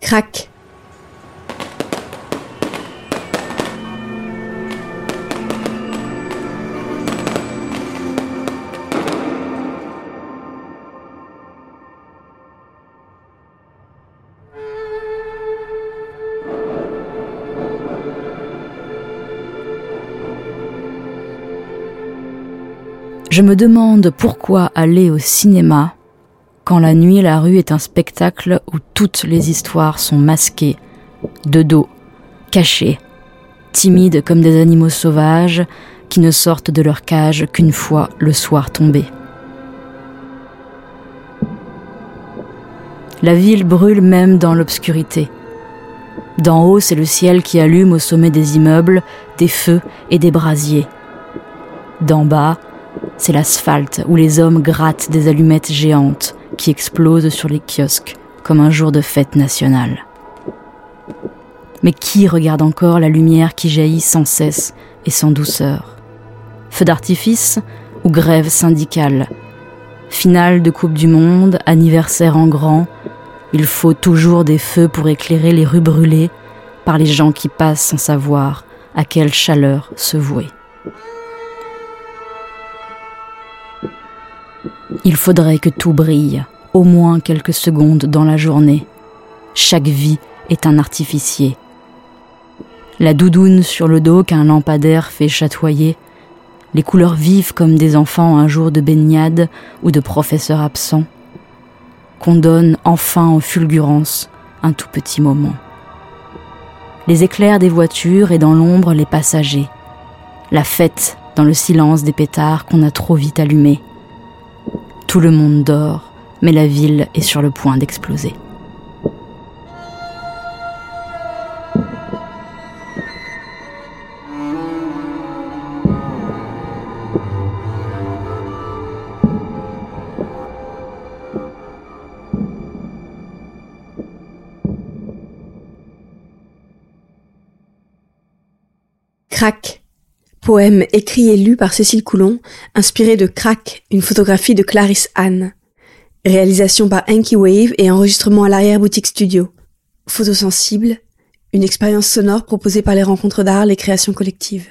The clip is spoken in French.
Crac. Je me demande pourquoi aller au cinéma quand la nuit la rue est un spectacle où toutes les histoires sont masquées, de dos, cachées, timides comme des animaux sauvages qui ne sortent de leur cage qu'une fois le soir tombé. La ville brûle même dans l'obscurité. D'en haut, c'est le ciel qui allume au sommet des immeubles des feux et des brasiers. D'en bas, c'est l'asphalte où les hommes grattent des allumettes géantes qui explosent sur les kiosques comme un jour de fête nationale. Mais qui regarde encore la lumière qui jaillit sans cesse et sans douceur? Feu d'artifice ou grève syndicale? Finale de Coupe du Monde, anniversaire en grand, il faut toujours des feux pour éclairer les rues brûlées par les gens qui passent sans savoir à quelle chaleur se vouer. Il faudrait que tout brille, au moins quelques secondes dans la journée. Chaque vie est un artificier. La doudoune sur le dos qu'un lampadaire fait chatoyer, les couleurs vives comme des enfants un jour de baignade ou de professeur absent, qu'on donne enfin aux fulgurances un tout petit moment. Les éclairs des voitures et dans l'ombre les passagers, la fête dans le silence des pétards qu'on a trop vite allumés, tout le monde dort, mais la ville est sur le point d'exploser. Crac. Poème écrit et lu par Cécile Coulon, inspiré de Crack, une photographie de Clarisse Anne. Réalisation par Enki Wave et enregistrement à l'arrière-boutique studio. Photosensible, une expérience sonore proposée par les rencontres d'art, les créations collectives.